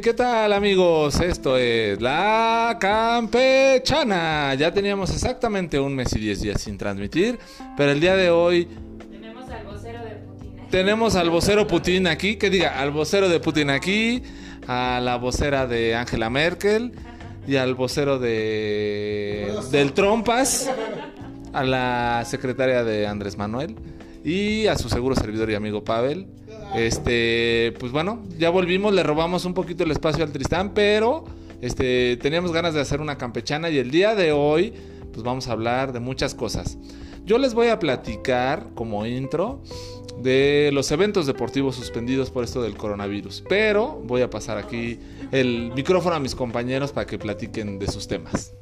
¿qué tal amigos? Esto es La Campechana. Ya teníamos exactamente un mes y diez días sin transmitir, pero el día de hoy... Tenemos al vocero de Putin. Tenemos al vocero Putin aquí, que diga, al vocero de Putin aquí, a la vocera de Angela Merkel y al vocero de del Trompas, a la secretaria de Andrés Manuel y a su seguro servidor y amigo Pavel. Este, pues bueno, ya volvimos, le robamos un poquito el espacio al Tristán, pero este, teníamos ganas de hacer una campechana y el día de hoy, pues vamos a hablar de muchas cosas. Yo les voy a platicar como intro de los eventos deportivos suspendidos por esto del coronavirus, pero voy a pasar aquí el micrófono a mis compañeros para que platiquen de sus temas.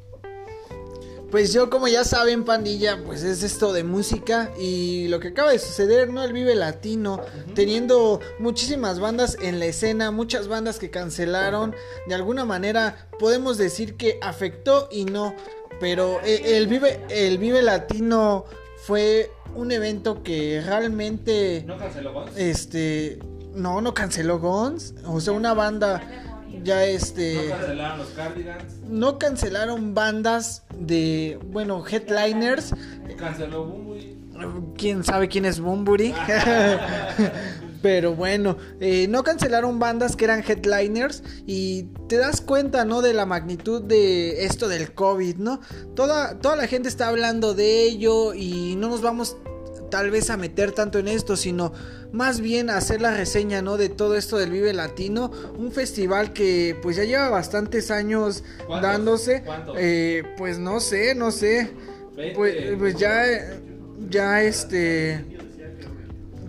Pues yo, como ya saben, pandilla, pues es esto de música y lo que acaba de suceder, ¿no? El Vive Latino, teniendo muchísimas bandas en la escena, muchas bandas que cancelaron, de alguna manera podemos decir que afectó y no, pero eh, el Vive, el Vive Latino fue un evento que realmente... ¿No canceló Gons? Este... No, no canceló Gons, o sea, una banda ya este ¿No cancelaron los Cardigans? no cancelaron bandas de bueno headliners ¿Canceló Bumbury? quién sabe quién es Bumburi pero bueno eh, no cancelaron bandas que eran headliners y te das cuenta no de la magnitud de esto del covid no toda toda la gente está hablando de ello y no nos vamos tal vez a meter tanto en esto, sino más bien a hacer la reseña, ¿no? De todo esto del Vive Latino, un festival que pues ya lleva bastantes años ¿Cuántos? dándose, ¿Cuántos? Eh, pues no sé, no sé, pues, pues ya, ya este,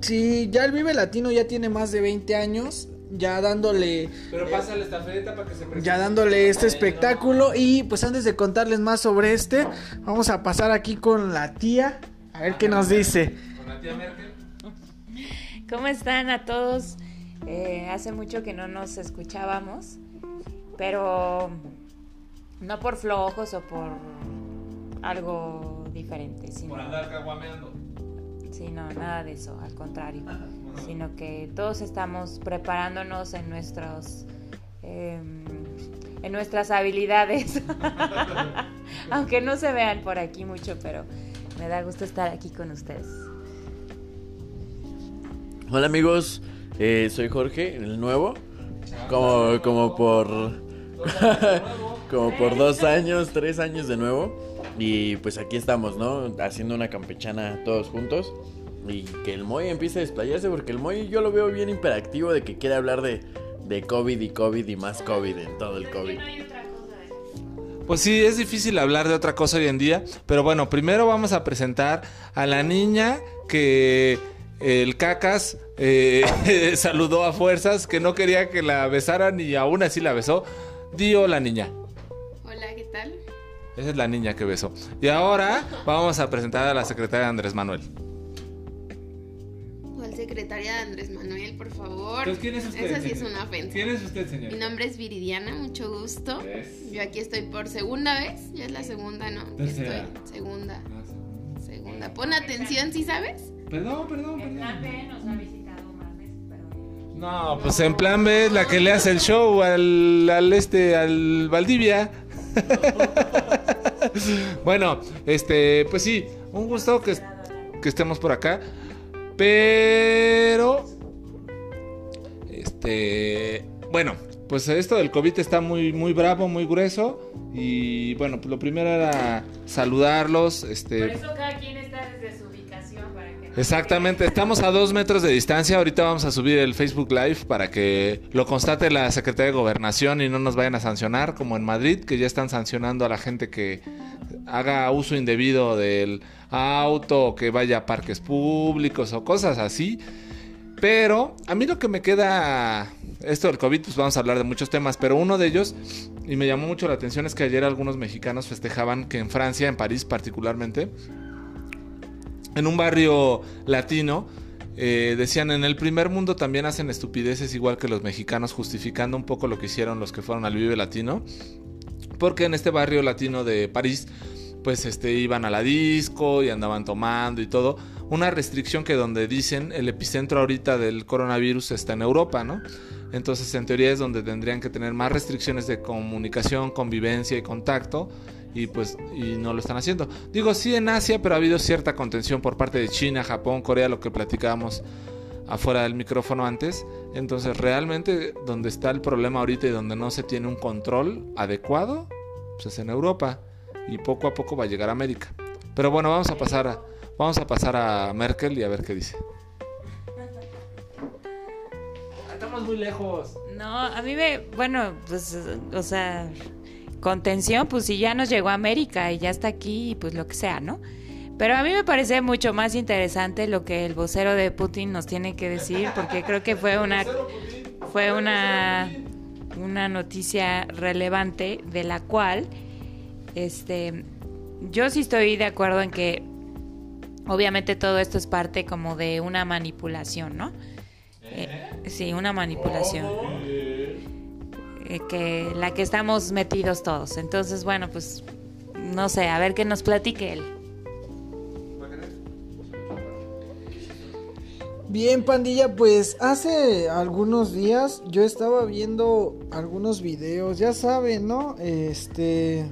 sí, ya el Vive Latino ya tiene más de 20 años, ya dándole Pero pasa la estafeta para que se presente. ya dándole este espectáculo y pues antes de contarles más sobre este, vamos a pasar aquí con la tía a ver qué nos dice. Con la tía Merkel. ¿Cómo están a todos? Eh, hace mucho que no nos escuchábamos, pero no por flojos o por algo diferente, sino, Por andar caguameando. sino nada de eso, al contrario, sino que todos estamos preparándonos en nuestros em, en nuestras habilidades, aunque no se vean por aquí mucho, pero me da gusto estar aquí con ustedes. Hola amigos, eh, soy Jorge, el nuevo. Como, como por. como por dos años, tres años de nuevo. Y pues aquí estamos, ¿no? Haciendo una campechana todos juntos. Y que el Moy empiece a desplayarse, porque el Moy yo lo veo bien imperactivo de que quiere hablar de, de COVID y COVID y más COVID en todo el COVID. Pues sí, es difícil hablar de otra cosa hoy en día, pero bueno, primero vamos a presentar a la niña que el cacas eh, saludó a fuerzas, que no quería que la besaran y aún así la besó. Dio la niña. Hola, ¿qué tal? Esa es la niña que besó. Y ahora vamos a presentar a la secretaria Andrés Manuel. ¿Cuál secretaria de Andrés Manuel, por favor? Pues, ¿quién es usted, Esa sí es una ofensa. ¿Quién es usted, Mi señor? nombre es Viridiana, mucho gusto. Es. Yo aquí estoy por segunda vez. Ya es la segunda, ¿no? Que Tercera. Estoy. Segunda. Segunda. Pon atención, ¿sí sabes? Perdón, perdón, plan perdón. B nos ha visitado más veces, pero No, pues en plan B es la que le hace el show al, al este, al Valdivia. bueno, este, pues sí, un gusto que, que estemos por acá. Pero, este, bueno, pues esto del COVID está muy, muy bravo, muy grueso. Y bueno, pues lo primero era saludarlos. por Este, eso cada quien está desde su ubicación para que no Exactamente, estamos a dos metros de distancia. Ahorita vamos a subir el Facebook Live para que lo constate la Secretaría de Gobernación y no nos vayan a sancionar, como en Madrid, que ya están sancionando a la gente que haga uso indebido del auto, que vaya a parques públicos o cosas así. Pero a mí lo que me queda, esto del COVID, pues vamos a hablar de muchos temas, pero uno de ellos, y me llamó mucho la atención, es que ayer algunos mexicanos festejaban que en Francia, en París particularmente, en un barrio latino, eh, decían en el primer mundo también hacen estupideces igual que los mexicanos, justificando un poco lo que hicieron los que fueron al Vive Latino. Porque en este barrio latino de París pues este iban a la disco y andaban tomando y todo. Una restricción que donde dicen el epicentro ahorita del coronavirus está en Europa, ¿no? Entonces en teoría es donde tendrían que tener más restricciones de comunicación, convivencia y contacto y pues y no lo están haciendo. Digo, sí en Asia, pero ha habido cierta contención por parte de China, Japón, Corea, lo que platicábamos afuera del micrófono antes. Entonces realmente donde está el problema ahorita y donde no se tiene un control adecuado, pues es en Europa y poco a poco va a llegar a América. Pero bueno, vamos a pasar a, vamos a pasar a Merkel y a ver qué dice. Estamos muy lejos. No, a mí me, bueno, pues, o sea, contención, pues si ya nos llegó a América y ya está aquí, pues lo que sea, ¿no? Pero a mí me parece mucho más interesante lo que el vocero de Putin nos tiene que decir, porque creo que fue una, fue una, una noticia relevante de la cual, este, yo sí estoy de acuerdo en que, obviamente todo esto es parte como de una manipulación, ¿no? Eh, sí, una manipulación. Eh, que la que estamos metidos todos. Entonces, bueno, pues no sé, a ver qué nos platique él. Bien, pandilla, pues hace algunos días yo estaba viendo algunos videos, ya saben, ¿no? Este,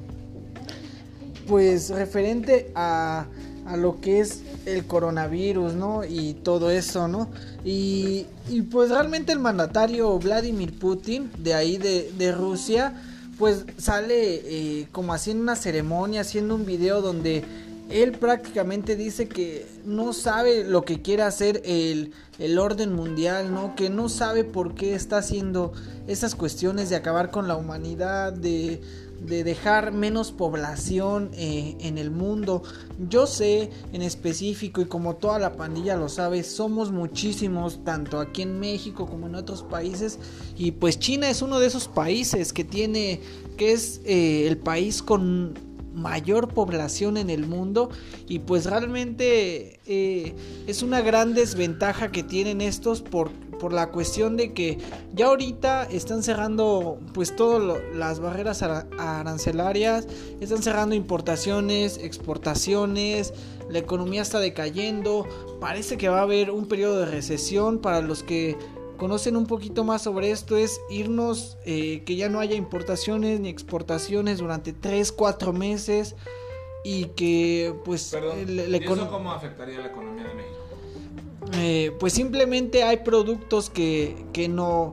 pues referente a, a lo que es el coronavirus, ¿no? Y todo eso, ¿no? Y, y pues realmente el mandatario Vladimir Putin, de ahí de, de Rusia, pues sale eh, como haciendo una ceremonia, haciendo un video donde él prácticamente dice que no sabe lo que quiere hacer el, el, orden mundial, ¿no? Que no sabe por qué está haciendo esas cuestiones de acabar con la humanidad, de, de dejar menos población eh, en el mundo. Yo sé en específico y como toda la pandilla lo sabe, somos muchísimos, tanto aquí en México como en otros países. Y pues China es uno de esos países que tiene, que es eh, el país con mayor población en el mundo y pues realmente eh, es una gran desventaja que tienen estos por, por la cuestión de que ya ahorita están cerrando pues todas las barreras arancelarias, están cerrando importaciones, exportaciones, la economía está decayendo, parece que va a haber un periodo de recesión para los que conocen un poquito más sobre esto es irnos, eh, que ya no haya importaciones ni exportaciones durante 3, 4 meses y que pues... ¿Y eso cómo afectaría la economía de México? Eh, pues simplemente hay productos que, que no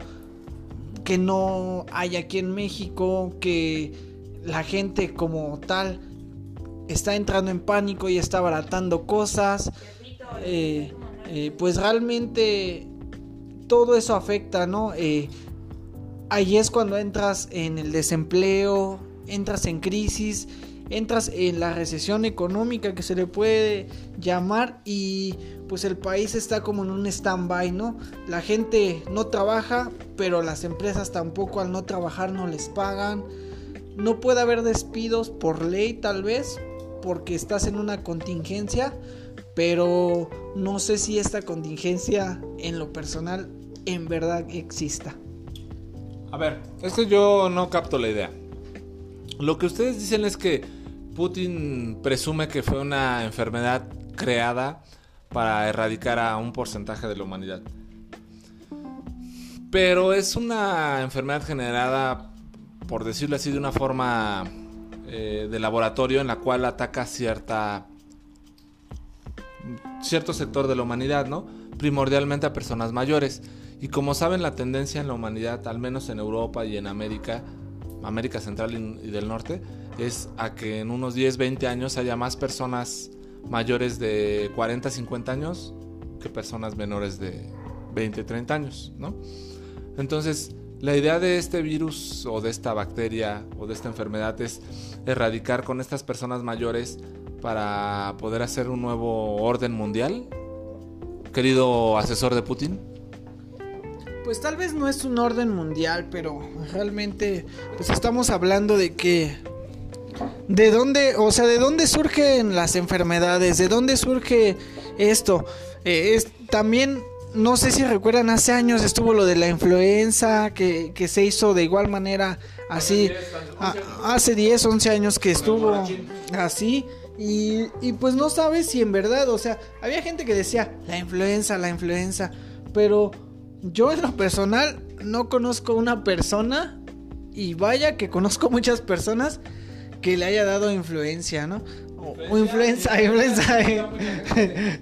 que no hay aquí en México, que la gente como tal está entrando en pánico y está abaratando cosas. Eh, pues realmente todo eso afecta, ¿no? Eh, ahí es cuando entras en el desempleo, entras en crisis, entras en la recesión económica que se le puede llamar y pues el país está como en un stand-by, ¿no? La gente no trabaja, pero las empresas tampoco al no trabajar no les pagan. No puede haber despidos por ley tal vez, porque estás en una contingencia, pero no sé si esta contingencia en lo personal en verdad exista. A ver, esto yo no capto la idea. Lo que ustedes dicen es que Putin presume que fue una enfermedad creada para erradicar a un porcentaje de la humanidad. Pero es una enfermedad generada, por decirlo así, de una forma eh, de laboratorio en la cual ataca cierta cierto sector de la humanidad, ¿no? Primordialmente a personas mayores. Y como saben, la tendencia en la humanidad, al menos en Europa y en América, América Central y del Norte, es a que en unos 10, 20 años haya más personas mayores de 40, 50 años que personas menores de 20, 30 años, ¿no? Entonces, la idea de este virus o de esta bacteria o de esta enfermedad es erradicar con estas personas mayores para poder hacer un nuevo orden mundial. Querido asesor de Putin. Pues tal vez no es un orden mundial, pero realmente pues estamos hablando de que de dónde, o sea, de dónde surgen las enfermedades, de dónde surge esto. Eh, es también no sé si recuerdan, hace años estuvo lo de la influenza, que, que se hizo de igual manera así. a- hace 10, 11 años que estuvo así. Y, y pues no sabes si en verdad, o sea, había gente que decía, la influenza, la influenza. Pero yo en lo personal no conozco una persona, y vaya que conozco muchas personas, que le haya dado influencia, ¿no? O, influenza, influenza.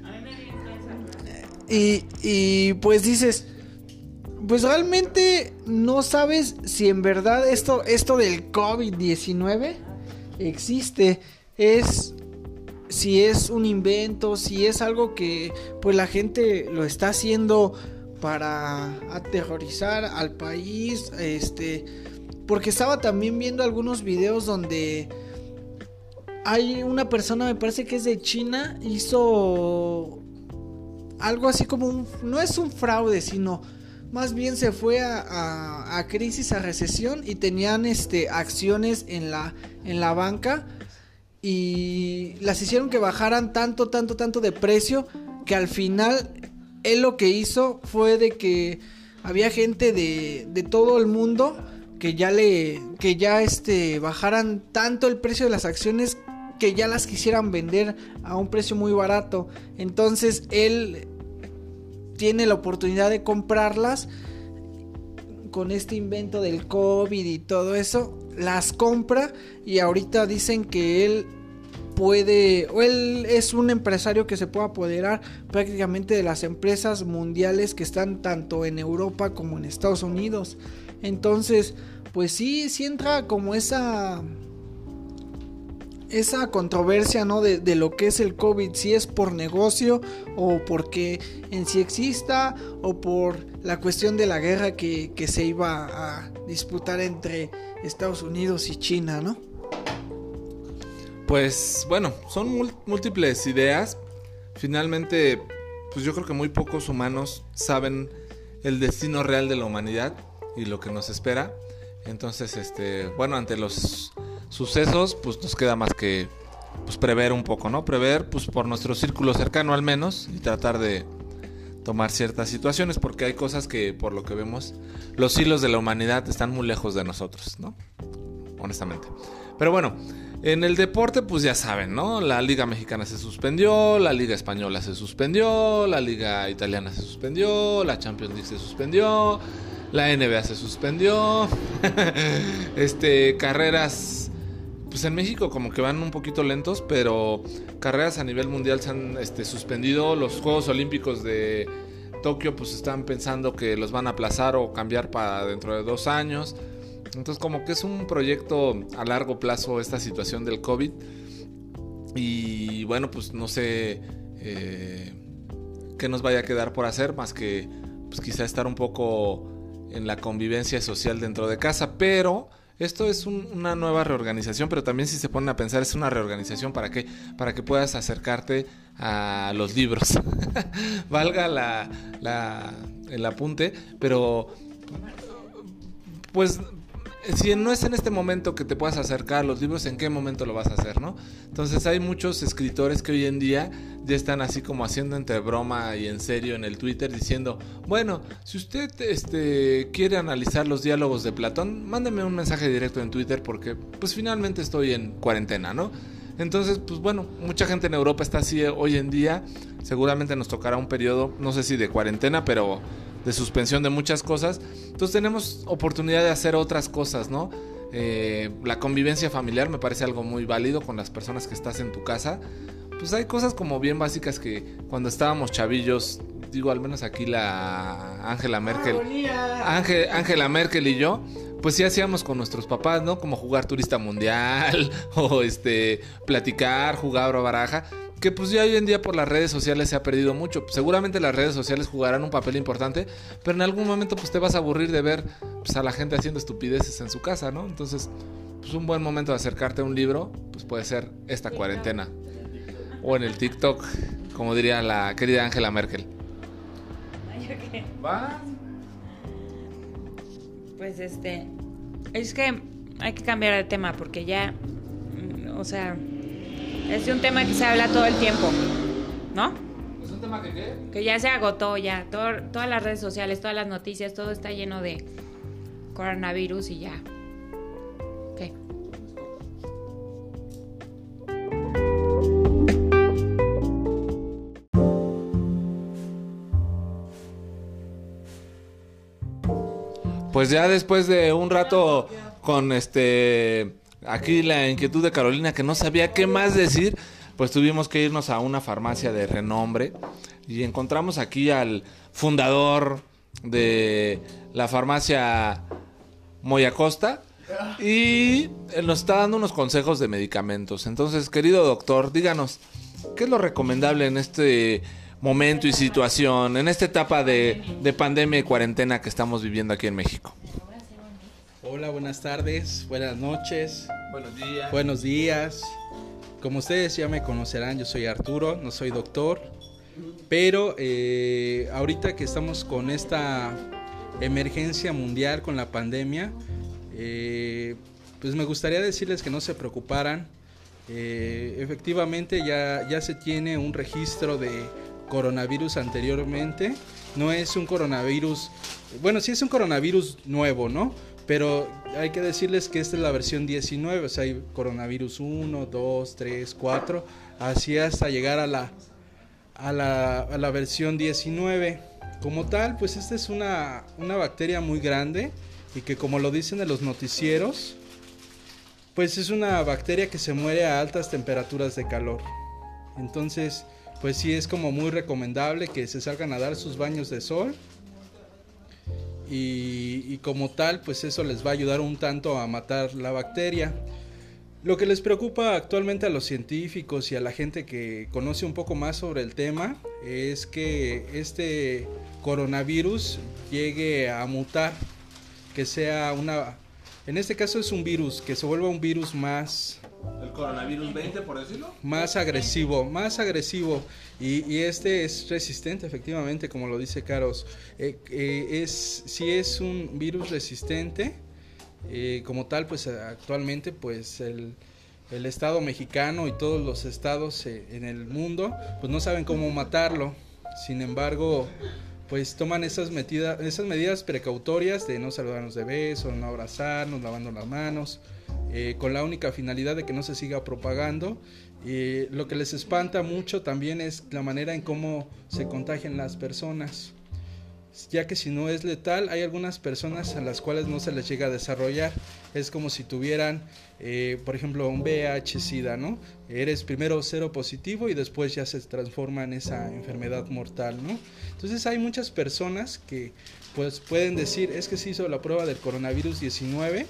Y, y pues dices, pues realmente no sabes si en verdad esto, esto del COVID-19 existe. Es si es un invento, si es algo que pues la gente lo está haciendo para aterrorizar al país, este, porque estaba también viendo algunos videos donde hay una persona, me parece que es de China, hizo algo así como un, no es un fraude, sino más bien se fue a, a- a crisis, a recesión y tenían este acciones en la, en la banca y las hicieron que bajaran tanto, tanto, tanto de precio que al final él lo que hizo fue de que había gente de, de todo el mundo que ya le que ya este bajaran tanto el precio de las acciones que ya las quisieran vender a un precio muy barato. Entonces él tiene la oportunidad de comprarlas con este invento del COVID y todo eso, las compra y ahorita dicen que él puede, o él es un empresario que se puede apoderar prácticamente de las empresas mundiales que están tanto en Europa como en Estados Unidos. Entonces, pues sí, sí entra como esa esa controversia, ¿no? De, de lo que es el COVID, si es por negocio o porque en sí exista o por la cuestión de la guerra que, que se iba a disputar entre Estados Unidos y China, ¿no? Pues bueno, son múltiples ideas. Finalmente, pues yo creo que muy pocos humanos saben el destino real de la humanidad y lo que nos espera. Entonces, este, bueno, ante los sucesos, pues nos queda más que pues prever un poco, ¿no? Prever pues por nuestro círculo cercano al menos y tratar de tomar ciertas situaciones porque hay cosas que por lo que vemos los hilos de la humanidad están muy lejos de nosotros, ¿no? honestamente. Pero bueno, en el deporte, pues ya saben, ¿no? La Liga Mexicana se suspendió, la Liga Española se suspendió, la Liga Italiana se suspendió, la Champions League se suspendió, la NBA se suspendió, este, carreras, pues en México como que van un poquito lentos, pero carreras a nivel mundial se han este, suspendido, los Juegos Olímpicos de Tokio pues están pensando que los van a aplazar o cambiar para dentro de dos años. Entonces como que es un proyecto a largo plazo esta situación del COVID. Y bueno, pues no sé eh, qué nos vaya a quedar por hacer más que pues quizá estar un poco en la convivencia social dentro de casa. Pero esto es un- una nueva reorganización, pero también si se ponen a pensar es una reorganización para qué? Para que puedas acercarte a los libros. Valga la, la- el apunte, pero pues si no es en este momento que te puedas acercar a los libros, ¿en qué momento lo vas a hacer, no? Entonces hay muchos escritores que hoy en día ya están así como haciendo entre broma y en serio en el Twitter diciendo, bueno, si usted este, quiere analizar los diálogos de Platón, mándeme un mensaje directo en Twitter porque pues finalmente estoy en cuarentena, ¿no? Entonces, pues bueno, mucha gente en Europa está así hoy en día. Seguramente nos tocará un periodo, no sé si de cuarentena, pero de suspensión de muchas cosas. Entonces tenemos oportunidad de hacer otras cosas, ¿no? Eh, la convivencia familiar me parece algo muy válido con las personas que estás en tu casa. Pues hay cosas como bien básicas que cuando estábamos chavillos, digo, al menos aquí la Angela Merkel. Ángel- Angela Merkel y yo, pues sí hacíamos con nuestros papás, ¿no? Como jugar turista mundial o este platicar, jugar a baraja, que pues ya hoy en día por las redes sociales se ha perdido mucho. Seguramente las redes sociales jugarán un papel importante, pero en algún momento pues te vas a aburrir de ver pues, a la gente haciendo estupideces en su casa, ¿no? Entonces, pues un buen momento de acercarte a un libro, pues puede ser esta cuarentena o en el TikTok, como diría la querida Angela Merkel. ¿Va? Pues este, es que hay que cambiar de tema porque ya, mm, o sea, es un tema que se habla todo el tiempo, ¿no? ¿Es un tema que qué? Que ya se agotó, ya. Todo- todas las redes sociales, todas las noticias, todo está lleno de coronavirus y ya. Pues ya después de un rato con este aquí la inquietud de Carolina que no sabía qué más decir, pues tuvimos que irnos a una farmacia de renombre y encontramos aquí al fundador de la farmacia Moyacosta y él nos está dando unos consejos de medicamentos. Entonces, querido doctor, díganos, ¿qué es lo recomendable en este momento y situación, en esta etapa de, de pandemia y cuarentena que estamos viviendo aquí en México? Hola, buenas tardes, buenas noches, Buenos días. buenos días. Como ustedes ya me conocerán, yo soy Arturo, no soy doctor, pero eh, ahorita que estamos con esta emergencia mundial con la pandemia, eh, pues me gustaría decirles que no se preocuparan. Eh, efectivamente ya, ya se tiene un registro de coronavirus anteriormente. No es un coronavirus, bueno, sí es un coronavirus nuevo, ¿no? Pero hay que decirles que esta es la versión 19, o sea, hay coronavirus 1, 2, 3, 4, así hasta llegar a la, a la, a la versión 19. Como tal, pues esta es una, una bacteria muy grande y que como lo dicen en los noticieros, pues es una bacteria que se muere a altas temperaturas de calor. Entonces, pues sí es como muy recomendable que se salgan a dar sus baños de sol. Y, como tal, pues eso les va a ayudar un tanto a matar la bacteria. Lo que les preocupa actualmente a los científicos y a la gente que conoce un poco más sobre el tema es que este coronavirus llegue a mutar, que sea una... En este caso es un virus, que se vuelva un virus más, ¿El coronavirus 20, por decirlo? más agresivo, más agresivo. Y, este es resistente, efectivamente, como lo dice Caros. Eh, eh, es, si es un virus resistente, eh, como tal, pues actualmente, pues el, el Estado mexicano y todos los estados en el mundo, pues no saben cómo matarlo. Sin embargo, pues toman esas medidas, esas medidas precautorias de no saludarnos de beso, no abrazarnos, lavando las manos, eh, con la única finalidad de que no se siga propagando. Y lo que les espanta mucho también es la manera en cómo se contagian las personas. Ya que si no es letal, hay algunas personas a las cuales no se les llega a desarrollar. Es como si tuvieran, eh, por ejemplo, un VIH-Sida, ¿no? Eres primero cero positivo y después ya se transforma en esa enfermedad mortal, ¿no? Entonces hay muchas personas que pues pueden decir, es que se hizo la prueba del coronavirus 19,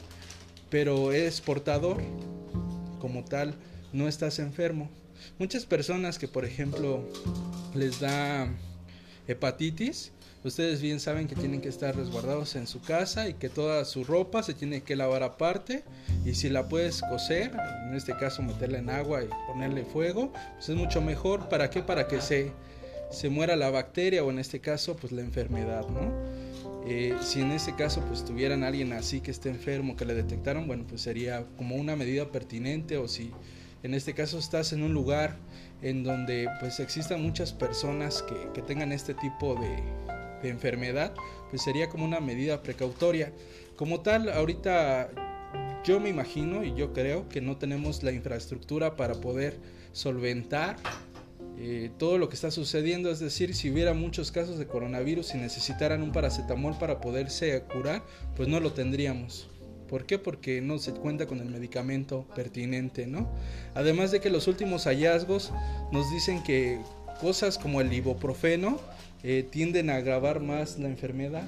pero eres portador como tal, no estás enfermo. Muchas personas que, por ejemplo, les da hepatitis, ustedes bien saben que tienen que estar resguardados en su casa y que toda su ropa se tiene que lavar aparte y si la puedes coser, en este caso meterla en agua y ponerle fuego, pues es mucho mejor. ¿Para qué? Para que se, se muera la bacteria o en este caso pues la enfermedad, ¿no? Eh, si en este caso pues tuvieran alguien así que esté enfermo, que le detectaron, bueno pues sería como una medida pertinente o si en este caso estás en un lugar en donde pues existan muchas personas que, que tengan este tipo de, de enfermedad, pues sería como una medida precautoria. Como tal, ahorita yo me imagino y yo creo que no tenemos la infraestructura para poder solventar eh, todo lo que está sucediendo. Es decir, si hubiera muchos casos de coronavirus y necesitaran un paracetamol para poderse curar, pues no lo tendríamos. ¿Por qué? Porque no se cuenta con el medicamento pertinente, ¿no? Además de que los últimos hallazgos nos dicen que cosas como el ibuprofeno eh, tienden a agravar más la enfermedad.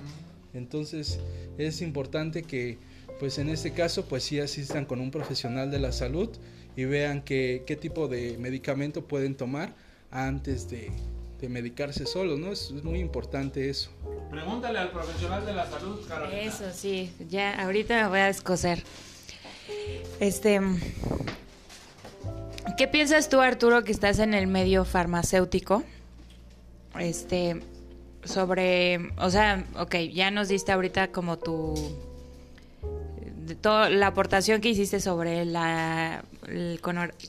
Entonces es importante que, pues en este caso, pues sí asistan con un profesional de la salud y vean que- qué tipo de medicamento pueden tomar antes de, de medicarse solos, ¿no? Es, es muy importante eso. Pregúntale al profesional de la salud, Carolina. Eso sí, ya ahorita me voy a descoser. Este, ¿qué piensas tú, Arturo, que estás en el medio farmacéutico? Este, sobre, o sea, ok, ya nos diste ahorita como tu, todo, la aportación que hiciste sobre el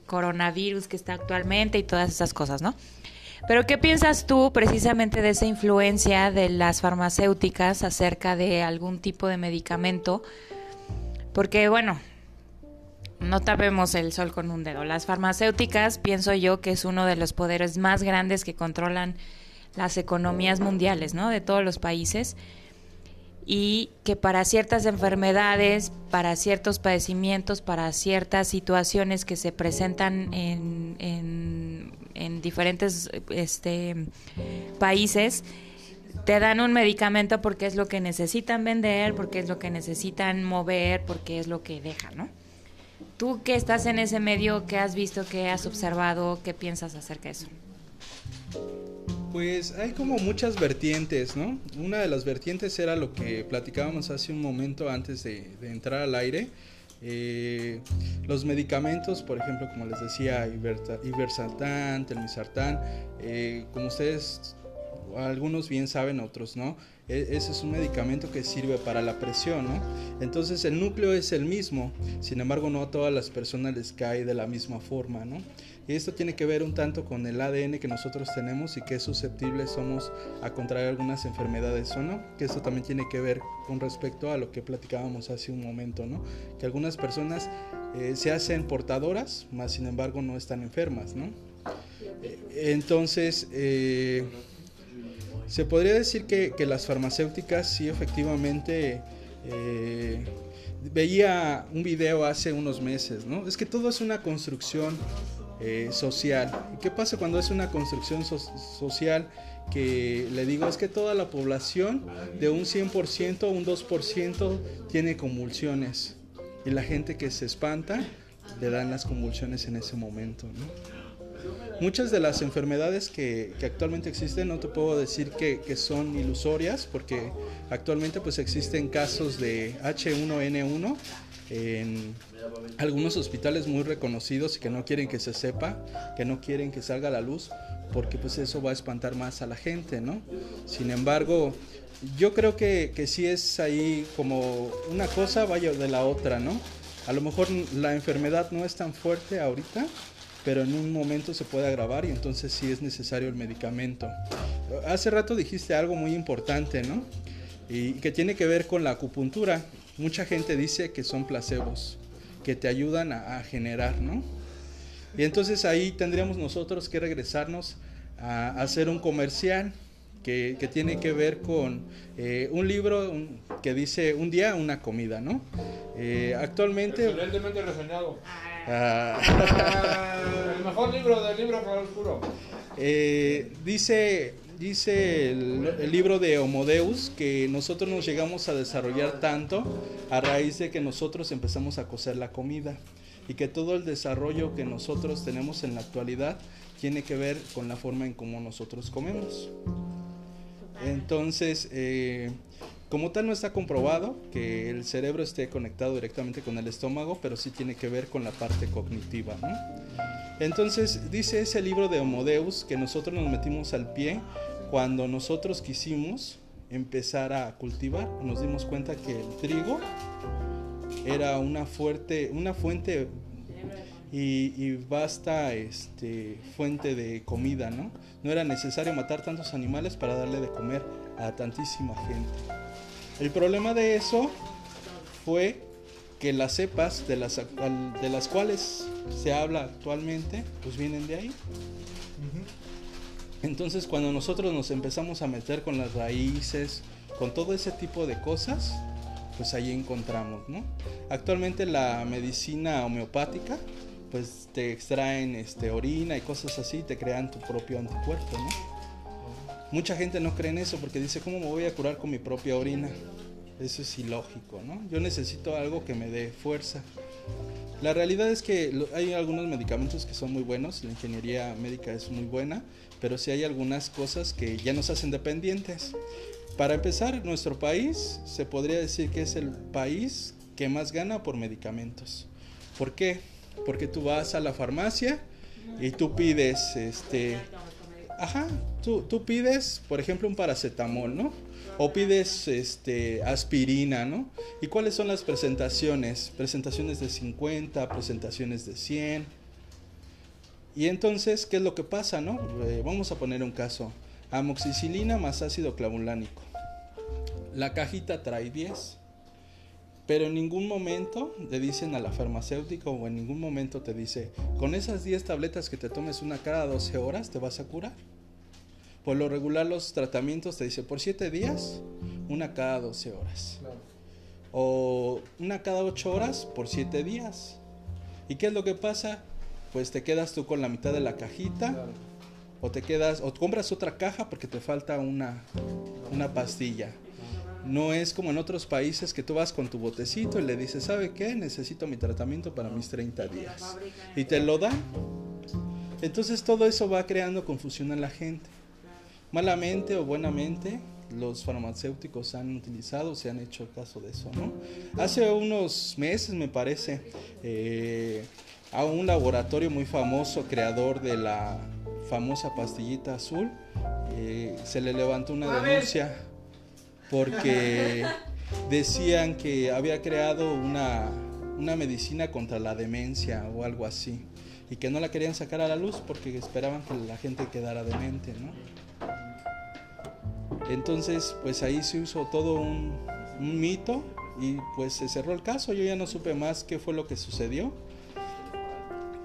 coronavirus que está actualmente y todas esas cosas, ¿no? Pero ¿qué piensas tú precisamente de esa influencia de las farmacéuticas acerca de algún tipo de medicamento? Porque bueno, no tapemos el sol con un dedo. Las farmacéuticas pienso yo que es uno de los poderes más grandes que controlan las economías mundiales, ¿no? De todos los países y que para ciertas enfermedades, para ciertos padecimientos, para ciertas situaciones que se presentan en, en, diferentes este, países, te dan un medicamento porque es lo que necesitan vender, porque es lo que necesitan mover, porque es lo que dejan, ¿no? Tú que estás en ese medio, ¿qué has visto, qué has observado, qué piensas acerca de eso? Pues hay como muchas vertientes, ¿no? Una de las vertientes era lo que platicábamos hace un momento antes de, entrar al aire. Eh, los medicamentos, por ejemplo, como les decía, Ibersaltán, Telmisartán, eh, como ustedes, algunos bien saben, otros no, e, ese es un medicamento que sirve para la presión, ¿no? Entonces el núcleo es el mismo, sin embargo no a todas las personas les cae de la misma forma, ¿no? Y esto tiene que ver un tanto con el ADN que nosotros tenemos y que susceptibles somos a contraer algunas enfermedades o no. Que esto también tiene que ver con respecto a lo que platicábamos hace un momento, ¿no? Que algunas personas eh, se hacen portadoras, más sin embargo no están enfermas, ¿no? Eh, entonces, eh, se podría decir que, las farmacéuticas sí efectivamente veía un video hace unos meses, ¿no? Es que todo es una construcción eh, social. ¿Y qué pasa cuando es una construcción social que le digo es que toda la población de un 100%, un 2% tiene convulsiones y la gente que se espanta le dan las convulsiones en ese momento. Muchas de las enfermedades que, actualmente existen no te puedo decir que, que, son ilusorias porque actualmente pues existen casos de H1N1 en algunos hospitales muy reconocidos y que no quieren que se sepa, que no quieren que salga a la luz, porque pues eso va a espantar más a la gente, ¿no? Sin embargo, yo creo que, que sí es ahí como una cosa vaya de la otra, ¿no? A lo mejor la enfermedad no es tan fuerte ahorita, pero en un momento se puede agravar y entonces sí es necesario el medicamento. Hace rato dijiste algo muy importante, ¿no? Y que tiene que ver con la acupuntura. Mucha gente dice que son placebos que te ayudan a, generar, ¿no? Y entonces ahí tendríamos nosotros que regresarnos a, hacer un comercial que, tiene que ver con eh, un libro que dice un día una comida, ¿no? Eh, actualmente... Excelentemente reseñado. Ah. el mejor libro del libro oscuro. Eh, dice dice el, libro de Homodeus que nosotros nos llegamos a desarrollar tanto a raíz de que nosotros empezamos a cocer la comida y que todo el desarrollo que nosotros tenemos en la actualidad tiene que ver con la forma en cómo nosotros comemos. Entonces, eh, como tal no está comprobado que el cerebro esté conectado directamente con el estómago, pero sí tiene que ver con la parte cognitiva. Entonces dice ese libro de Homodeus que nosotros nos metimos al pie cuando nosotros quisimos empezar a cultivar, nos dimos cuenta que el trigo era una fuerte, una fuente y, y, vasta este, fuente de comida, ¿no? No era necesario matar tantos animales para darle de comer a tantísima gente. El problema de eso fue que las cepas de las, de las cuales se habla actualmente, pues vienen de ahí. Entonces cuando nosotros nos empezamos a meter con las raíces, con todo ese tipo de cosas, pues ahí encontramos, ¿no? Actualmente la medicina homeopática, pues te extraen este, orina y cosas así, te crean tu propio anticuerpo, ¿no? Mucha gente no cree en eso porque dice, ¿cómo me voy a curar con mi propia orina? Eso es ilógico, ¿no? Yo necesito algo que me dé fuerza. La realidad es que hay algunos medicamentos que son muy buenos, la ingeniería médica es muy buena, pero sí hay algunas cosas que ya nos hacen dependientes. Para empezar, nuestro país se podría decir que es el país que más gana por medicamentos. ¿Por qué? Porque tú vas a la farmacia y tú pides este Ajá, tú, tú pides, por ejemplo, un paracetamol, ¿no? O pides este, aspirina, ¿no? ¿Y cuáles son las presentaciones? Presentaciones de 50, presentaciones de 100. Y entonces, ¿qué es lo que pasa, no? Eh, vamos a poner un caso. Amoxicilina más ácido clavulánico. La cajita trae 10. Pero en ningún momento le dicen a la farmacéutica o en ningún momento te dice, con esas 10 tabletas que te tomes una cada 12 horas te vas a curar. Por lo regular los tratamientos te dice por 7 días, una cada 12 horas. O una cada 8 horas por 7 días. ¿Y qué es lo que pasa? Pues te quedas tú con la mitad de la cajita o te quedas o compras otra caja porque te falta una, una pastilla. No es como en otros países que tú vas con tu botecito y le dices, ¿sabe qué? Necesito mi tratamiento para mis 30 días. Y te lo dan. Entonces todo eso va creando confusión en la gente. Malamente o buenamente, los farmacéuticos han utilizado, se han hecho caso de eso, ¿no? Hace unos meses, me parece, eh, a un laboratorio muy famoso, creador de la famosa pastillita azul, eh, se le levantó una denuncia porque decían que había creado una, una medicina contra la demencia o algo así y que no la querían sacar a la luz porque esperaban que la gente quedara demente, ¿no? Entonces, pues ahí se usó todo un, mito y pues se cerró el caso. Yo ya no supe más qué fue lo que sucedió.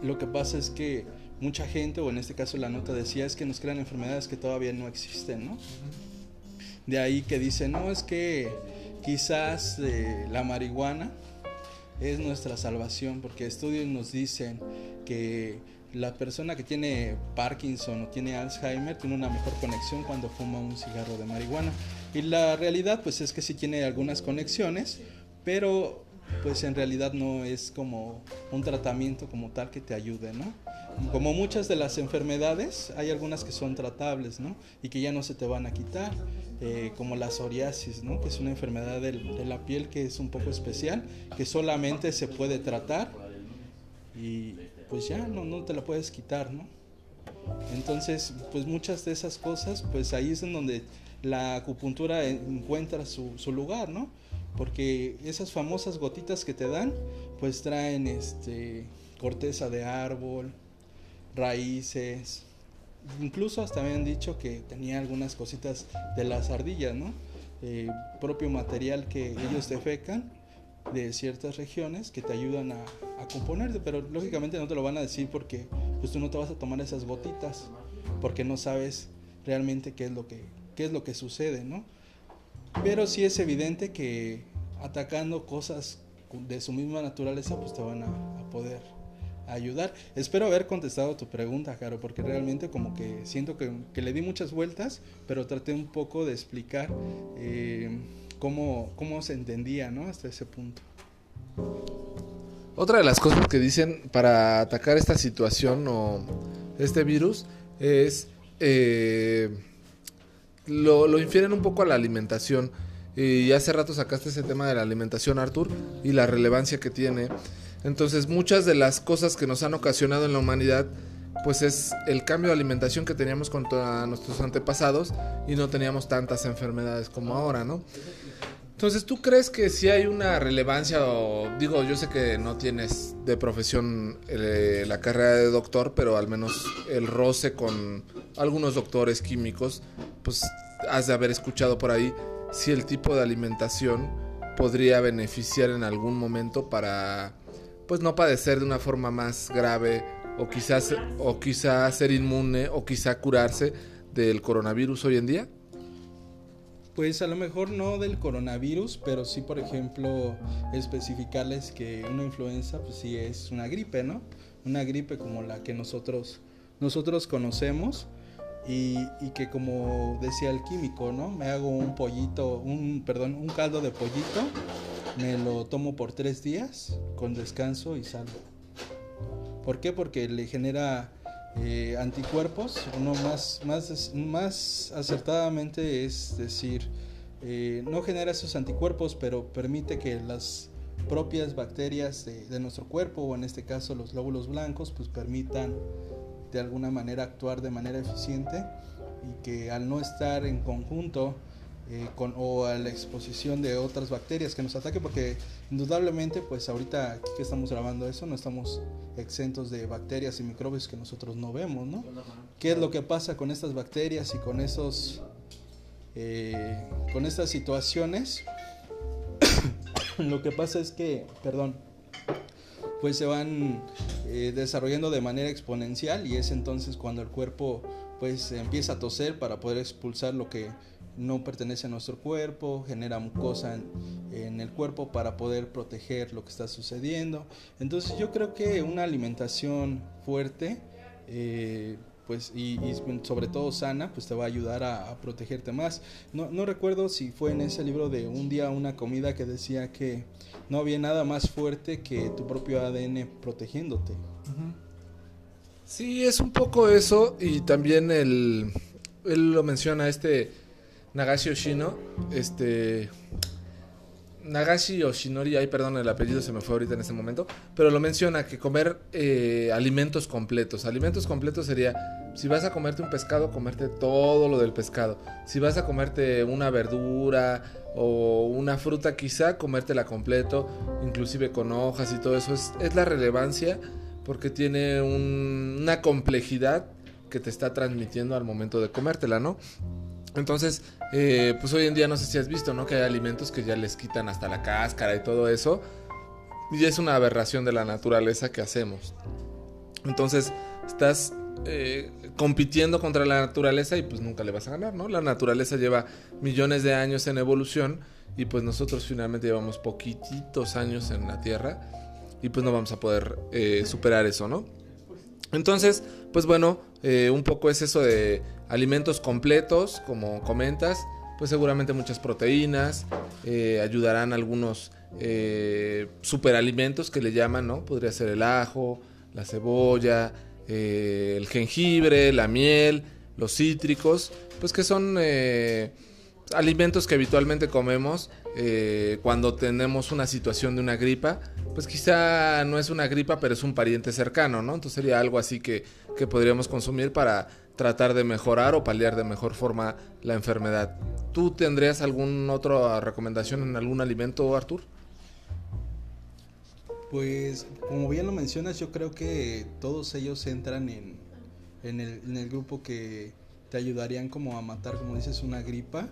Lo que pasa es que mucha gente, o en este caso la nota decía, es que nos crean enfermedades que todavía no existen, ¿no? De ahí que dicen, no, es que quizás eh, la marihuana es nuestra salvación, porque estudios nos dicen que la persona que tiene Parkinson o tiene Alzheimer tiene una mejor conexión cuando fuma un cigarro de marihuana. Y la realidad pues es que sí tiene algunas conexiones, pero pues en realidad no es como un tratamiento como tal que te ayude, ¿no? Como muchas de las enfermedades, hay algunas que son tratables, ¿no? Y que ya no se te van a quitar, eh, como la psoriasis, ¿no? Que es una enfermedad de, de la piel que es un poco especial, que solamente se puede tratar y pues ya no, no te la puedes quitar, ¿no? Entonces, pues muchas de esas cosas, pues ahí es en donde la acupuntura encuentra su, su lugar, ¿no? Porque esas famosas gotitas que te dan, pues traen este corteza de árbol, raíces, incluso hasta me han dicho que tenía algunas cositas de las ardillas, ¿no? Eh, propio material que ellos defecan de ciertas regiones que te ayudan a, a, componerte, pero lógicamente no te lo van a decir porque pues tú no te vas a tomar esas gotitas porque no sabes realmente qué es lo que qué es lo que sucede, ¿no? Pero sí es evidente que atacando cosas de su misma naturaleza pues te van a, poder ayudar. Espero haber contestado tu pregunta, Caro, porque realmente como que siento que, que le di muchas vueltas, pero traté un poco de explicar eh, cómo, cómo se entendía, ¿no? Hasta ese punto. Otra de las cosas que dicen para atacar esta situación o este virus es... Eh, lo, lo, infieren un poco a la alimentación. Y hace rato sacaste ese tema de la alimentación, Arthur, y la relevancia que tiene. Entonces muchas de las cosas que nos han ocasionado en la humanidad pues es el cambio de alimentación que teníamos con nuestros antepasados y no teníamos tantas enfermedades como ahora, ¿no? Entonces, ¿tú crees que si hay una relevancia o digo, yo sé que no tienes de profesión eh, la carrera de doctor, pero al menos el roce con algunos doctores químicos, pues has de haber escuchado por ahí si el tipo de alimentación podría beneficiar en algún momento para pues no padecer de una forma más grave o quizás o quizá ser inmune o quizá curarse del coronavirus hoy en día? Pues a lo mejor no del coronavirus, pero sí, por ejemplo, especificarles que una influenza, pues sí es una gripe, ¿no? Una gripe como la que nosotros, nosotros conocemos y, que como decía el químico, ¿no? Me hago un pollito, un, perdón, un caldo de pollito me lo tomo por tres días con descanso y salgo. ¿Por qué? Porque le genera eh, anticuerpos, uno más, más, más acertadamente es decir, eh, no genera esos anticuerpos, pero permite que las propias bacterias de, de, nuestro cuerpo, o en este caso los glóbulos blancos, pues permitan de alguna manera actuar de manera eficiente y que al no estar en conjunto eh, con, o a la exposición de otras bacterias que nos ataquen, porque indudablemente, pues ahorita que estamos grabando eso, no estamos exentos de bacterias y microbios que nosotros no vemos, ¿no? ¿Qué es lo que pasa con estas bacterias y con esos, eh, con estas situaciones? lo que pasa es que, perdón, pues se van eh, desarrollando de manera exponencial y es entonces cuando el cuerpo pues empieza a toser para poder expulsar lo que no pertenece a nuestro cuerpo, genera mucosa en, el cuerpo para poder proteger lo que está sucediendo. Entonces yo creo que una alimentación fuerte eh, pues, y, sobre todo sana, pues te va a ayudar a, protegerte más. No, recuerdo si fue en ese libro de un día una comida que decía que no había nada más fuerte que tu propio ADN protegiéndote. Sí, es un poco eso y también él lo menciona este Nagashi Oshino, este Nagashi Oshinori, ay perdón, el apellido se me fue ahorita en ese momento, pero lo menciona que comer eh, alimentos completos. Alimentos completos sería, si vas a comerte un pescado, comerte todo lo del pescado. Si vas a comerte una verdura o una fruta, quizá comértela completo, inclusive con hojas y todo eso. Es, es la relevancia porque tiene una complejidad que te está transmitiendo al momento de comértela, ¿no? Entonces, eh, pues hoy en día no sé si has visto, ¿no? Que hay alimentos que ya les quitan hasta la cáscara y todo eso. Y es una aberración de la naturaleza que hacemos. Entonces, estás eh, compitiendo contra la naturaleza y pues nunca le vas a ganar, ¿no? La naturaleza lleva millones de años en evolución y pues nosotros finalmente llevamos poquititos años en la Tierra y pues no vamos a poder eh, superar eso, ¿no? Entonces, pues bueno, un poco es eso de alimentos completos, como comentas, pues seguramente muchas proteínas, eh, ayudarán algunos eh, superalimentos que le llaman, ¿no? Podría ser el ajo, la cebolla, eh, el jengibre, la miel, los cítricos, pues que son alimentos que habitualmente comemos cuando tenemos una situación de una gripa, pues quizá no es una gripa, pero es un pariente cercano, ¿no? Entonces sería algo así que, que podríamos consumir para tratar de mejorar o paliar de mejor forma la enfermedad. ¿Tú tendrías alguna otra recomendación en algún alimento, Artur? Pues como bien lo mencionas, yo creo que todos ellos entran en, en, el, grupo que te ayudarían como a matar, como dices, una gripa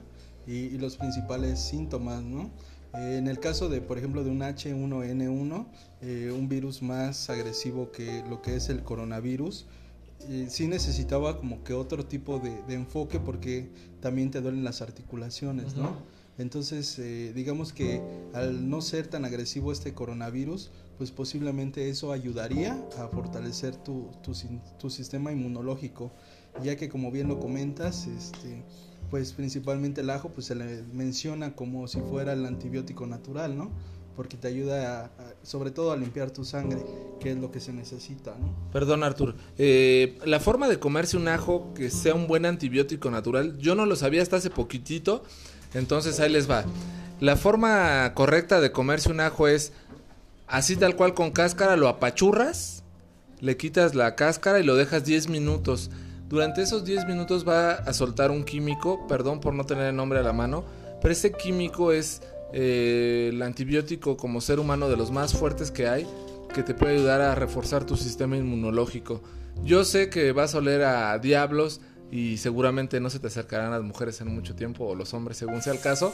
y, los principales síntomas, ¿no? Eh, en el caso de, por ejemplo, de un H1N1, eh, un virus más agresivo que lo que es el coronavirus, sí necesitaba como que otro tipo de, enfoque porque también te duelen las articulaciones, ¿no? Entonces, eh, digamos que al no ser tan agresivo este coronavirus, pues posiblemente eso ayudaría a fortalecer tu, tu, sistema inmunológico, ya que como bien lo comentas, este, pues principalmente el ajo pues se le menciona como si fuera el antibiótico natural, ¿no? Porque te ayuda sobre todo a limpiar tu sangre, que es lo que se necesita. ¿no? Perdón, Artur. Eh, la forma de comerse un ajo que sea un buen antibiótico natural, yo no lo sabía hasta hace poquitito, entonces ahí les va. La forma correcta de comerse un ajo es así tal cual con cáscara, lo apachurras, le quitas la cáscara y lo dejas 10 minutos. Durante esos 10 minutos va a soltar un químico, perdón por no tener el nombre a la mano, pero ese químico es eh, el antibiótico como ser humano de los más fuertes que hay, que te puede ayudar a reforzar tu sistema inmunológico. Yo sé que vas a oler a diablos y seguramente no se te acercarán las mujeres en mucho tiempo o los hombres según sea el caso,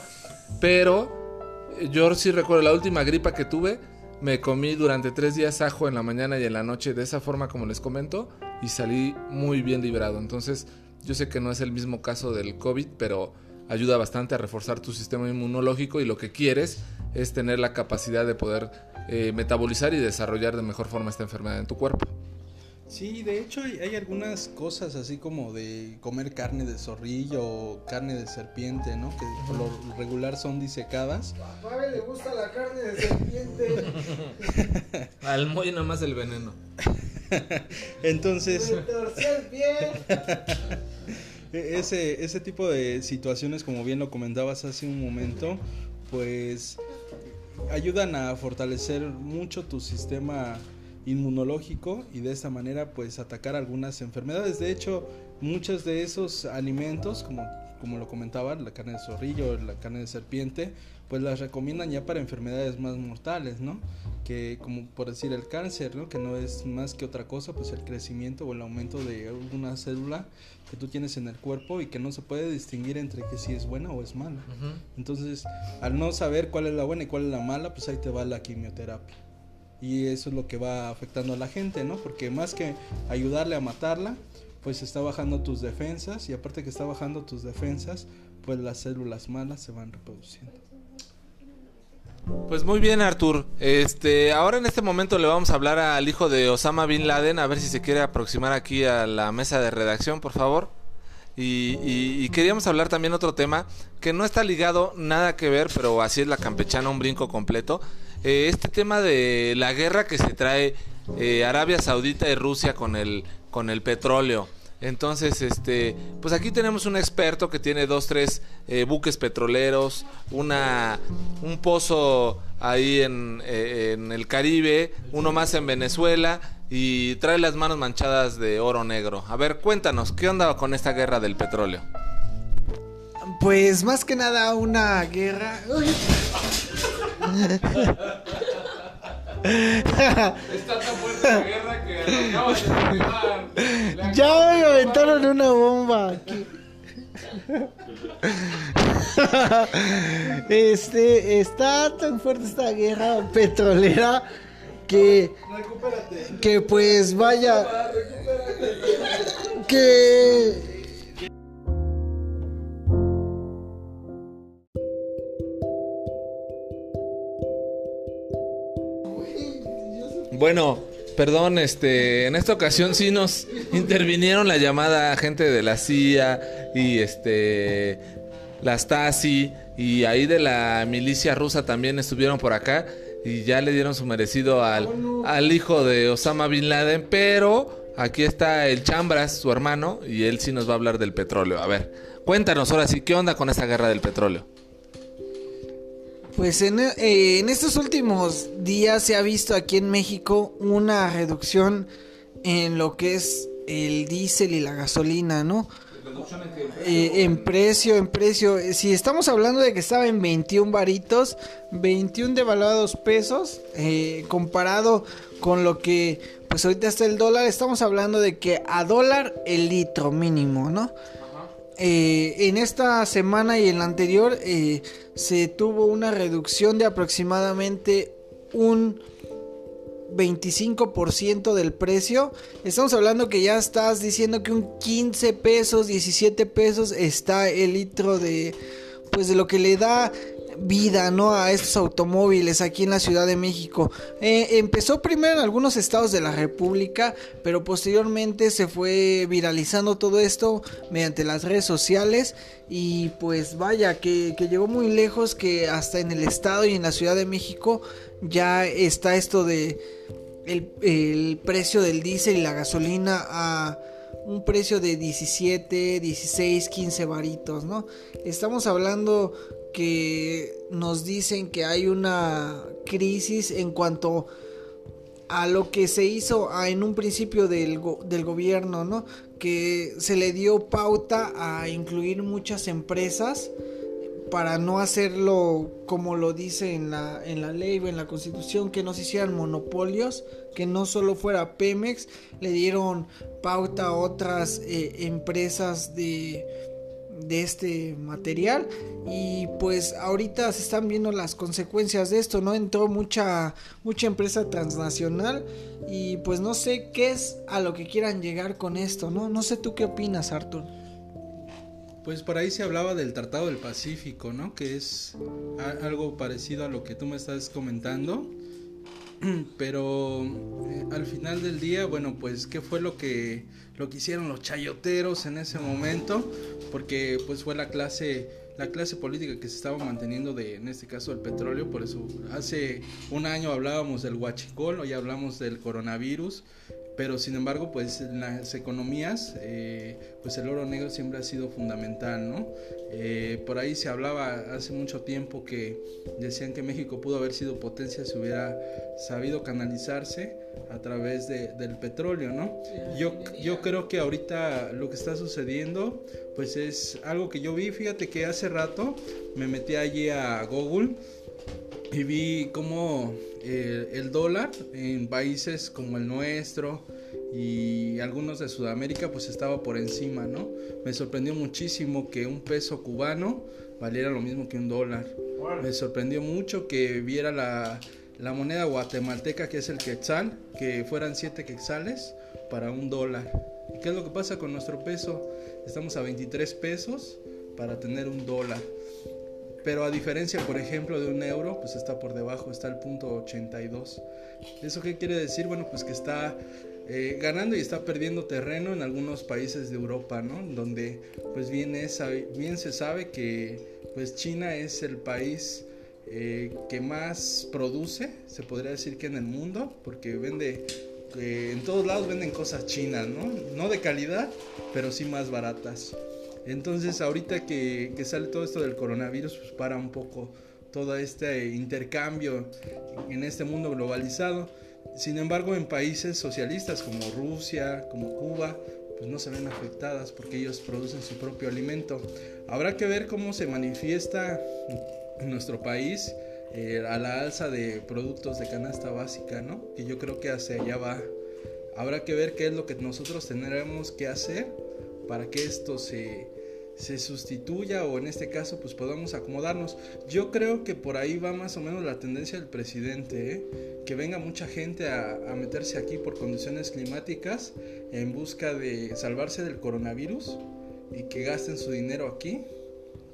pero eh, yo sí recuerdo la última gripa que tuve, me comí durante tres días ajo en la mañana y en la noche de esa forma como les comento y salí muy bien librado. Entonces yo sé que no es el mismo caso del COVID, pero ayuda bastante a reforzar tu sistema inmunológico y lo que quieres es tener la capacidad de poder eh, metabolizar y desarrollar de mejor forma esta enfermedad en tu cuerpo. Sí, de hecho hay, algunas cosas así como de comer carne de zorrillo o carne de serpiente, ¿no? Que por lo regular son disecadas. A le gusta la carne de serpiente. Al muy nomás el veneno. Entonces... E-, ese, ese tipo de situaciones, como bien lo comentabas hace un momento, pues ayudan a fortalecer mucho tu sistema inmunológico y de esta manera pues atacar algunas enfermedades. De hecho, muchos de esos alimentos, como como lo comentaba, la carne de zorrillo, la carne de serpiente, pues las recomiendan ya para enfermedades más mortales, ¿no? Que como por decir el cáncer, ¿no? Que no es más que otra cosa, pues el crecimiento o el aumento de alguna célula que tú tienes en el cuerpo y que no se puede distinguir entre que si es buena o es mala. Entonces, al no saber cuál es la buena y cuál es la mala, pues ahí te va la quimioterapia. Y eso es lo que va afectando a la gente, ¿no? Porque más que ayudarle a matarla, pues está bajando tus defensas y aparte que está bajando tus defensas, pues las células malas se van reproduciendo. Pues muy bien, Artur. Este, ahora en este momento le vamos a hablar al hijo de Osama Bin Laden, a ver si se quiere aproximar aquí a la mesa de redacción, por favor. Y, queríamos hablar también otro tema que no está ligado nada que ver, pero así es la campechana, un brinco completo. Eh, este tema de la guerra que se trae eh, Arabia Saudita y Rusia con el, con el petróleo. Entonces, este, pues aquí tenemos un experto que tiene dos, tres eh, buques petroleros, una, un pozo ahí en, eh, en el Caribe, uno más en Venezuela y trae las manos manchadas de oro negro. A ver, cuéntanos, ¿qué onda con esta guerra del petróleo? Pues más que nada una guerra. Está tan fuerte la guerra que Ya me aventaron una bomba aquí. Este, está tan fuerte esta guerra petrolera que que pues vaya que Bueno, perdón, este, en esta ocasión sí nos intervinieron la llamada gente de la CIA y este la Stasi y ahí de la milicia rusa también estuvieron por acá y ya le dieron su merecido al, al hijo de Osama Bin Laden, pero aquí está el Chambras, su hermano, y él sí nos va a hablar del petróleo. A ver, cuéntanos ahora sí, ¿qué onda con esta guerra del petróleo? Pues en, eh, en estos últimos días se ha visto aquí en México una reducción en lo que es el diésel y la gasolina, ¿no? Eh, en precio, en precio. Eh, Si estamos hablando de que estaba en 21 varitos, 21 devaluados pesos, eh, comparado con lo que, pues ahorita está el dólar, estamos hablando de que a dólar el litro mínimo, ¿no? Eh, en esta semana y en la anterior eh, se tuvo una reducción de aproximadamente un 25% del precio. Estamos hablando que ya estás diciendo que un 15 pesos, 17 pesos está el litro de pues de lo que le da vida no a estos automóviles aquí en la Ciudad de México. Eh, empezó primero en algunos estados de la República, pero posteriormente se fue viralizando todo esto mediante las redes sociales y pues vaya que, que llegó muy lejos que hasta en el estado y en la Ciudad de México ya está esto de el, el precio del diésel y la gasolina a un precio de 17, 16, 15 varitos, ¿no? Estamos hablando que nos dicen que hay una crisis en cuanto a lo que se hizo a- en un principio del, del gobierno, ¿no? Que se le dio pauta a incluir muchas empresas para no hacerlo como lo dice en la, en la ley o en la constitución, que no se hicieran monopolios, que no solo fuera Pemex, le dieron pauta a otras eh, empresas de, de este material y pues ahorita se están viendo las consecuencias de esto, ¿no? Entró mucha, mucha empresa transnacional y pues no sé qué es a lo que quieran llegar con esto, ¿no? No sé tú qué opinas, Arthur. Pues por ahí se hablaba del Tratado del Pacífico, ¿no? Que es algo parecido a lo que tú me estás comentando. Pero eh, al final del día, bueno, pues qué fue lo que lo que hicieron los chayoteros en ese momento, porque pues fue la clase la clase política que se estaba manteniendo de en este caso el petróleo, por eso hace un año hablábamos del huachicol, hoy hablamos del coronavirus pero sin embargo pues en las economías eh, pues el oro negro siempre ha sido fundamental no Eh, por ahí se hablaba hace mucho tiempo que decían que México pudo haber sido potencia si hubiera sabido canalizarse a través de- del petróleo no yo, yo creo que ahorita lo que está sucediendo pues es algo que yo vi. Fíjate que hace rato me metí allí a Google y vi cómo eh, el dólar en países como el nuestro y algunos de Sudamérica pues estaba por encima, ¿no? Me sorprendió muchísimo que un peso cubano valiera lo mismo que un dólar. Me sorprendió mucho que viera la, la moneda guatemalteca que es el quetzal, que fueran 7 quetzales para un dólar. ¿Y qué es lo que pasa con nuestro peso? Estamos a 23 pesos para tener un dólar. Pero a diferencia, por ejemplo, de un euro, pues está por debajo, está el punto 82. ¿Eso qué quiere decir? Bueno, pues que está eh, ganando y está perdiendo terreno en algunos países de Europa, ¿no? Donde pues bien, es, bien se sabe que pues China es el país eh, que más produce, se podría decir que en el mundo, porque vende, eh, en todos lados venden cosas chinas, ¿no? No de calidad, pero sí más baratas. Entonces ahorita que, que sale todo esto del coronavirus, pues para un poco todo este intercambio en este mundo globalizado. Sin embargo, en países socialistas como Rusia, como Cuba, pues no se ven afectadas porque ellos producen su propio alimento. Habrá que ver cómo se manifiesta en nuestro país eh, a la alza de productos de canasta básica, ¿no? Que yo creo que hacia allá va. Habrá que ver qué es lo que nosotros tendremos que hacer para que esto se, se sustituya o en este caso pues podamos acomodarnos. Yo creo que por ahí va más o menos la tendencia del presidente, ¿eh? que venga mucha gente a, a meterse aquí por condiciones climáticas en busca de salvarse del coronavirus y que gasten su dinero aquí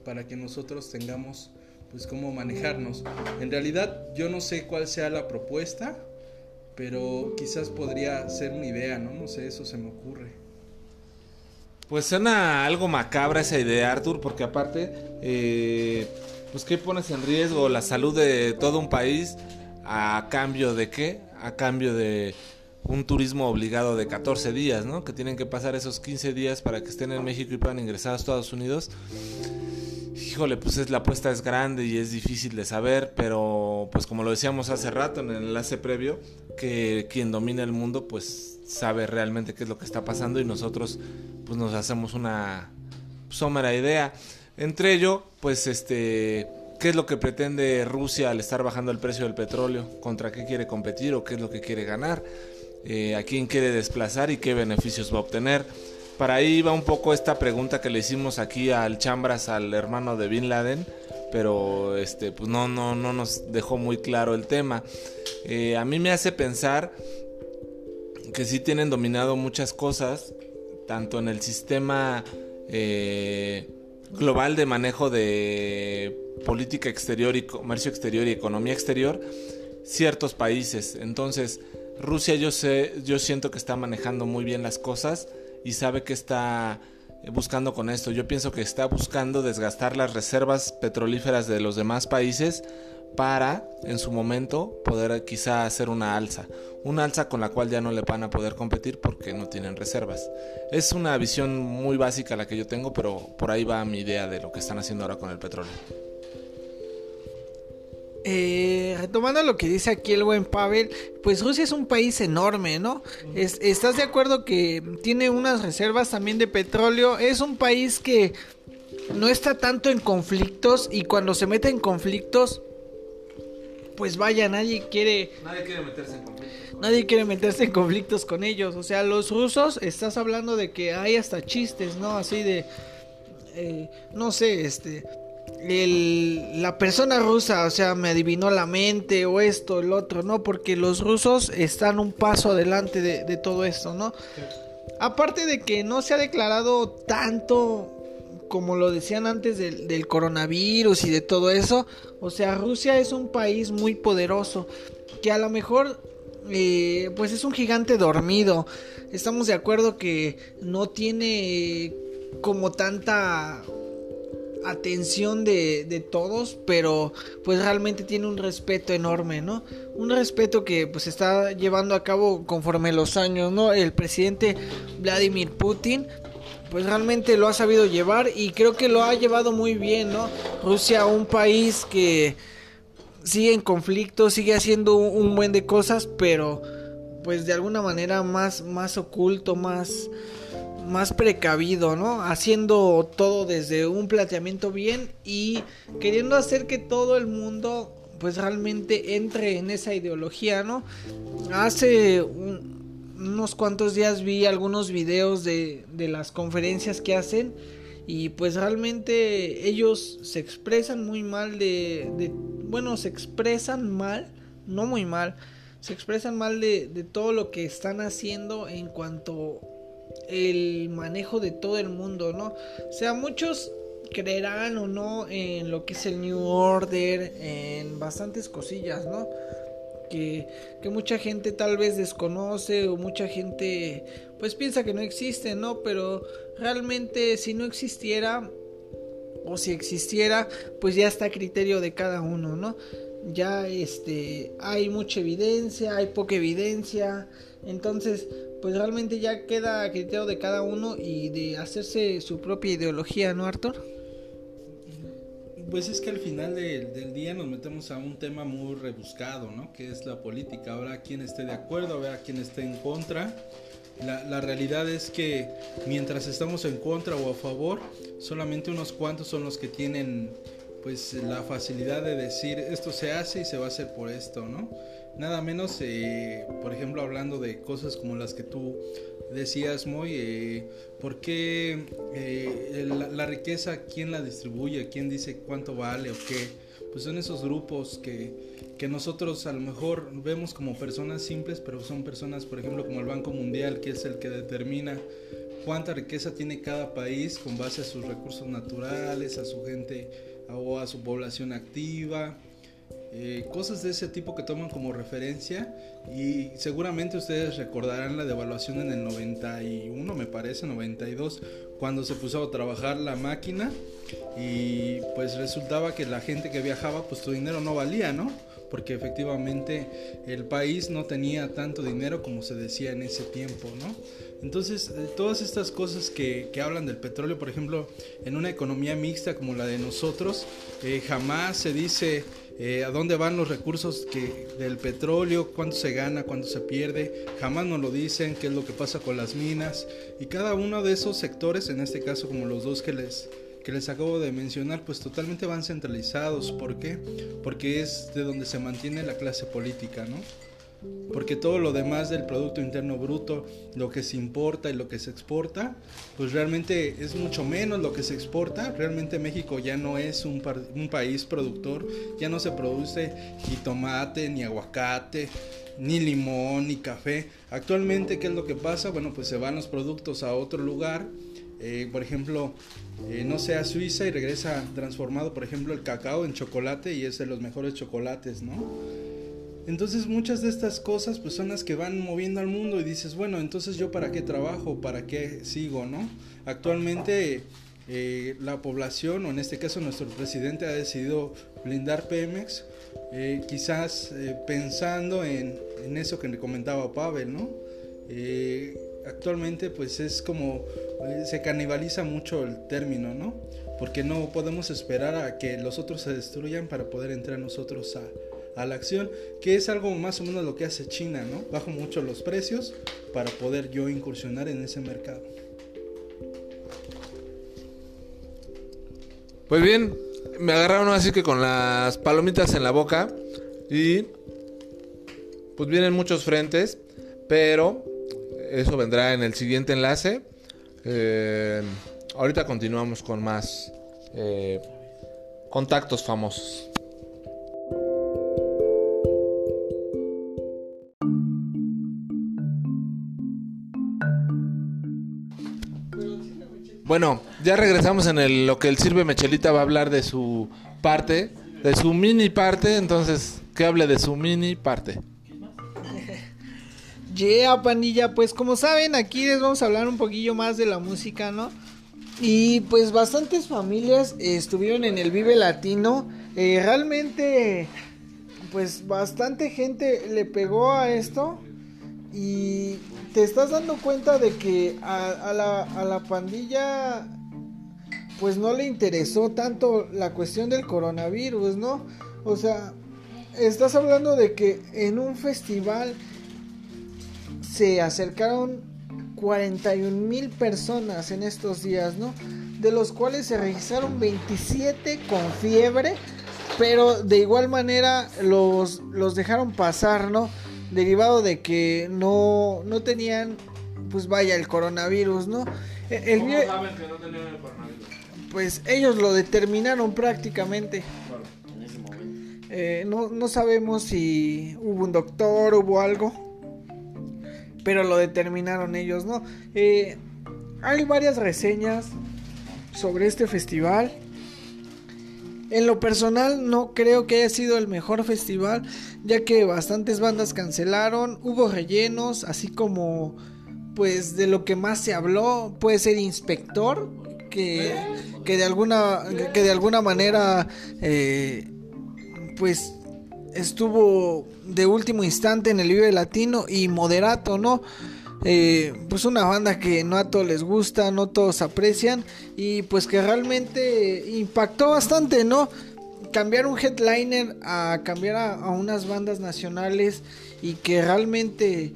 para que nosotros tengamos pues cómo manejarnos. En realidad yo no sé cuál sea la propuesta, pero quizás podría ser una idea, ¿no? No sé, eso se me ocurre. Pues suena algo macabra esa idea, Arthur, porque aparte, eh, pues ¿qué pones en riesgo? La salud de todo un país a cambio de qué? A cambio de un turismo obligado de 14 días, ¿no? Que tienen que pasar esos 15 días para que estén en México y puedan ingresar a Estados Unidos. Híjole, pues es, la apuesta es grande y es difícil de saber, pero pues como lo decíamos hace rato en el enlace previo, que quien domina el mundo pues sabe realmente qué es lo que está pasando y nosotros pues nos hacemos una somera idea. Entre ello, pues este, ¿qué es lo que pretende Rusia al estar bajando el precio del petróleo? ¿Contra qué quiere competir o qué es lo que quiere ganar? Eh, ¿A quién quiere desplazar y qué beneficios va a obtener? Para ahí va un poco esta pregunta que le hicimos aquí al Chambras, al hermano de Bin Laden, pero este, pues no, no, no nos dejó muy claro el tema. Eh, a mí me hace pensar que sí tienen dominado muchas cosas, tanto en el sistema eh, global de manejo de política exterior y comercio exterior y economía exterior, ciertos países. Entonces, Rusia yo sé, yo siento que está manejando muy bien las cosas y sabe que está buscando con esto. Yo pienso que está buscando desgastar las reservas petrolíferas de los demás países para en su momento poder quizá hacer una alza. Una alza con la cual ya no le van a poder competir porque no tienen reservas. Es una visión muy básica la que yo tengo, pero por ahí va mi idea de lo que están haciendo ahora con el petróleo. Eh, retomando lo que dice aquí el buen Pavel, pues Rusia es un país enorme, ¿no? Es- ¿Estás de acuerdo que tiene unas reservas también de petróleo? Es un país que no está tanto en conflictos y cuando se mete en conflictos, pues vaya, nadie quiere, Nadie quiere meterse en conflicto. nadie quiere meterse en conflictos con ellos. O sea, los rusos, estás hablando de que hay hasta chistes, ¿no? Así de, eh, no sé, este, el- la persona rusa, o sea, me adivinó la mente o esto, el otro, ¿no? Porque los rusos están un paso adelante de, todo esto, ¿no? Aparte de que no se ha declarado tanto como lo decían antes del, del coronavirus y de todo eso, o sea, Rusia es un país muy poderoso que a lo mejor eh, pues es un gigante dormido. Estamos de acuerdo que no tiene como tanta atención de, de todos, pero pues realmente tiene un respeto enorme, ¿no? Un respeto que pues está llevando a cabo conforme los años, ¿no? El presidente Vladimir Putin pues realmente lo ha sabido llevar y creo que lo ha llevado muy bien, ¿no? Rusia, un país que sigue en conflicto, sigue haciendo un buen de cosas, pero pues de alguna manera más, más oculto, más, más precavido, ¿no? Haciendo todo desde un planteamiento bien y queriendo hacer que todo el mundo pues realmente entre en esa ideología, ¿no? Hace unos cuantos días vi algunos videos de, de las conferencias que hacen y pues realmente ellos se expresan muy mal de, de bueno, se expresan mal, no muy mal, se expresan mal de, de todo lo que están haciendo en cuanto el manejo de todo el mundo, ¿no? O sea, muchos creerán o no en lo que es el New Order, en bastantes cosillas, ¿no? Que, que, mucha gente tal vez desconoce o mucha gente pues piensa que no existe, ¿no? Pero realmente si no existiera o si existiera pues ya está a criterio de cada uno, ¿no? Ya este hay mucha evidencia, hay poca evidencia, entonces pues realmente ya queda a criterio de cada uno y de hacerse su propia ideología, ¿no, Arthur? Pues es que al final del día nos metemos a un tema muy rebuscado, ¿no? Que es la política. Habrá quien esté de acuerdo, habrá quien esté en contra. La, la, realidad es que mientras estamos en contra o a favor, solamente unos cuantos son los que tienen pues la facilidad de decir esto se hace y se va a hacer por esto, ¿no? Nada menos, eh, por ejemplo, hablando de cosas como las que tú decías, Moy, eh, ¿por qué eh, la, riqueza, quién la distribuye, quién dice cuánto vale o qué? Pues son esos grupos que, que nosotros a lo mejor vemos como personas simples, pero son personas, por ejemplo, como el Banco Mundial, que es el que determina cuánta riqueza tiene cada país con base a sus recursos naturales, a su gente o a su población activa. Eh, cosas de ese tipo que toman como referencia y seguramente ustedes recordarán la devaluación en el 91 me parece 92 cuando se puso a trabajar la máquina y pues resultaba que la gente que viajaba pues tu dinero no valía no porque efectivamente el país no tenía tanto dinero como se decía en ese tiempo no entonces, eh, todas estas cosas que, que, hablan del petróleo, por ejemplo, en una economía mixta como la de nosotros, eh, jamás se dice eh, a dónde van los recursos del petróleo, cuánto se gana, cuánto se pierde, jamás nos lo dicen, qué es lo que pasa con las minas. Y cada uno de esos sectores, en este caso como los dos que les, que les acabo de mencionar, pues totalmente van centralizados. ¿Por qué? Porque es de donde se mantiene la clase política, ¿no? Porque todo lo demás del Producto Interno Bruto, lo que se importa y lo que se exporta, pues realmente es mucho menos lo que se exporta. Realmente México ya no es un, un país productor, ya no se produce ni tomate, ni aguacate, ni limón, ni café. Actualmente, ¿qué es lo que pasa? Bueno, pues se van los productos a otro lugar. Eh, por ejemplo, eh, no sé, a Suiza y regresa transformado, por ejemplo, el cacao en chocolate y es de los mejores chocolates, ¿no? Entonces muchas de estas cosas pues son las que van moviendo al mundo y dices, bueno, entonces yo para qué trabajo, para qué sigo, ¿no? Actualmente eh, la población, o en este caso nuestro presidente, ha decidido blindar Pemex, eh, quizás eh, pensando en, en, eso que le comentaba Pavel, ¿no? Eh, actualmente pues es como, eh, se canibaliza mucho el término, ¿no? Porque no podemos esperar a que los otros se destruyan para poder entrar nosotros a a la acción, que es algo más o menos lo que hace China, ¿no? Bajo mucho los precios para poder yo incursionar en ese mercado. Pues bien, me agarraron así que con las palomitas en la boca y pues vienen muchos frentes, pero eso vendrá en el siguiente enlace. Eh, ahorita continuamos con más eh, contactos famosos. Bueno, ya regresamos en el, lo que el Sirve Mechelita va a hablar de su parte, de su mini parte, entonces, que hable de su mini parte. Yeah, pandilla, pues como saben, aquí les vamos a hablar un poquillo más de la música, ¿no? Y pues bastantes familias estuvieron en el Vive Latino. Eh, realmente, pues bastante gente le pegó a esto. Y te estás dando cuenta de que a, la, la pandilla pues no le interesó tanto la cuestión del coronavirus, ¿no? O sea, estás hablando de que en un festival se acercaron 41 mil personas en estos días, ¿no? De los cuales se registraron 27 con fiebre, pero de igual manera los, los dejaron pasar, ¿no? Derivado de que no, no tenían, pues vaya, el coronavirus, ¿no? E, el ¿Cómo saben que no tenían el coronavirus? Pues ellos lo determinaron prácticamente. Eh, no, no sabemos si hubo un doctor, hubo algo pero lo determinaron ellos, ¿no? Eh, hay varias reseñas sobre este festival. En lo personal no creo que haya sido el mejor festival, ya que bastantes bandas cancelaron, hubo rellenos, así como pues de lo que más se habló puede ser Inspector, que, que de alguna que de alguna manera eh, pues estuvo de último instante en el Vive Latino y Moderato, ¿no? Eh, pues una banda que no a todos les gusta, no todos aprecian y pues que realmente impactó bastante, ¿no? Cambiar un headliner a cambiar a, unas bandas nacionales y que realmente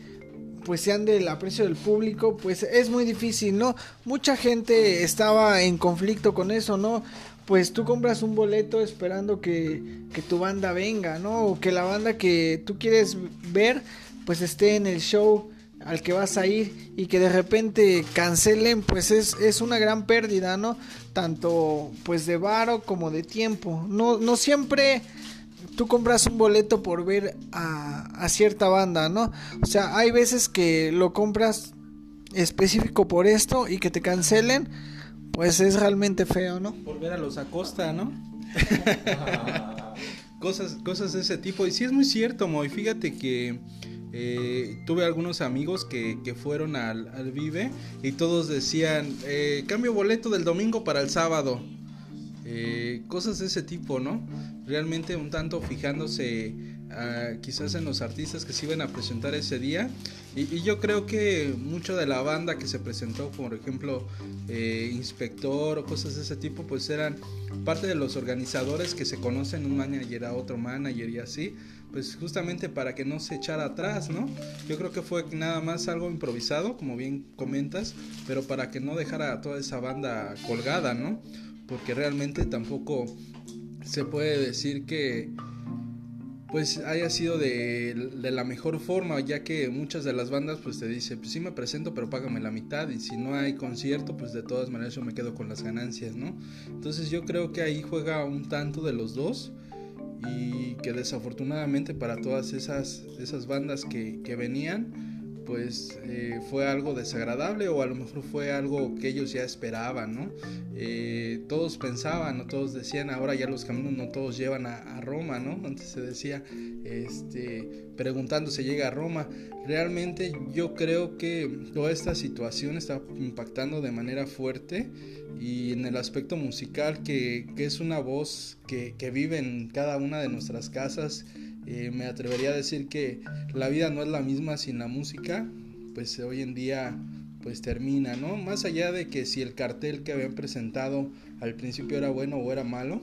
pues sean del aprecio del público, pues es muy difícil, ¿no? Mucha gente estaba en conflicto con eso, ¿no? pues tú compras un boleto esperando que, tu banda venga, ¿no? O que la banda que tú quieres ver, pues esté en el show al que vas a ir y que de repente cancelen, pues es, es una gran pérdida, ¿no? Tanto pues de varo como de tiempo. No, no siempre tú compras un boleto por ver a, a cierta banda, ¿no? O sea, hay veces que lo compras específico por esto y que te cancelen pues es realmente feo, ¿no? Volver a los Acosta, ¿no? cosas, cosas de ese tipo. Y sí es muy cierto, Moy. Fíjate que eh, tuve algunos amigos que, fueron al, Vive y todos decían, eh, cambio boleto del domingo para el sábado. Eh, cosas de ese tipo, ¿no? Realmente un tanto fijándose quizás en los artistas que se iban a presentar ese día. Y, yo creo que mucho de la banda que se presentó, por ejemplo, eh, Inspector o cosas de ese tipo, pues eran parte de los organizadores que se conocen, un manager a otro manager y así, pues justamente para que no se echara atrás, ¿no? Yo creo que fue nada más algo improvisado, como bien comentas, pero para que no dejara a toda esa banda colgada, ¿no? Porque realmente tampoco se puede decir que pues haya sido de, la mejor forma, ya que muchas de las bandas pues te dicen, pues sí me presento, pero págame la mitad, y si no hay concierto, pues de todas maneras yo me quedo con las ganancias, ¿no? Entonces yo creo que ahí juega un tanto de los dos, y que desafortunadamente para todas esas, esas bandas que, que venían, pues eh, fue algo desagradable o a lo mejor fue algo que ellos ya esperaban, ¿no? Eh, todos pensaban, ¿no? todos decían, ahora ya los caminos no todos llevan a, Roma, ¿no? Antes se decía, este, preguntando si llega a Roma. Realmente yo creo que toda esta situación está impactando de manera fuerte y en el aspecto musical que, que es una voz que, que vive en cada una de nuestras casas eh, me atrevería a decir que la vida no es la misma sin la música, pues hoy en día pues termina, ¿no? Más allá de que si el cartel que habían presentado al principio era bueno o era malo,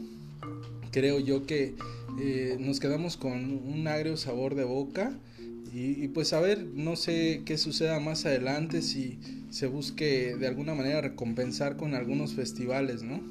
creo yo que eh, nos quedamos con un agrio sabor de boca y, y, pues a ver, no sé qué suceda más adelante si se busque de alguna manera recompensar con algunos festivales, ¿no?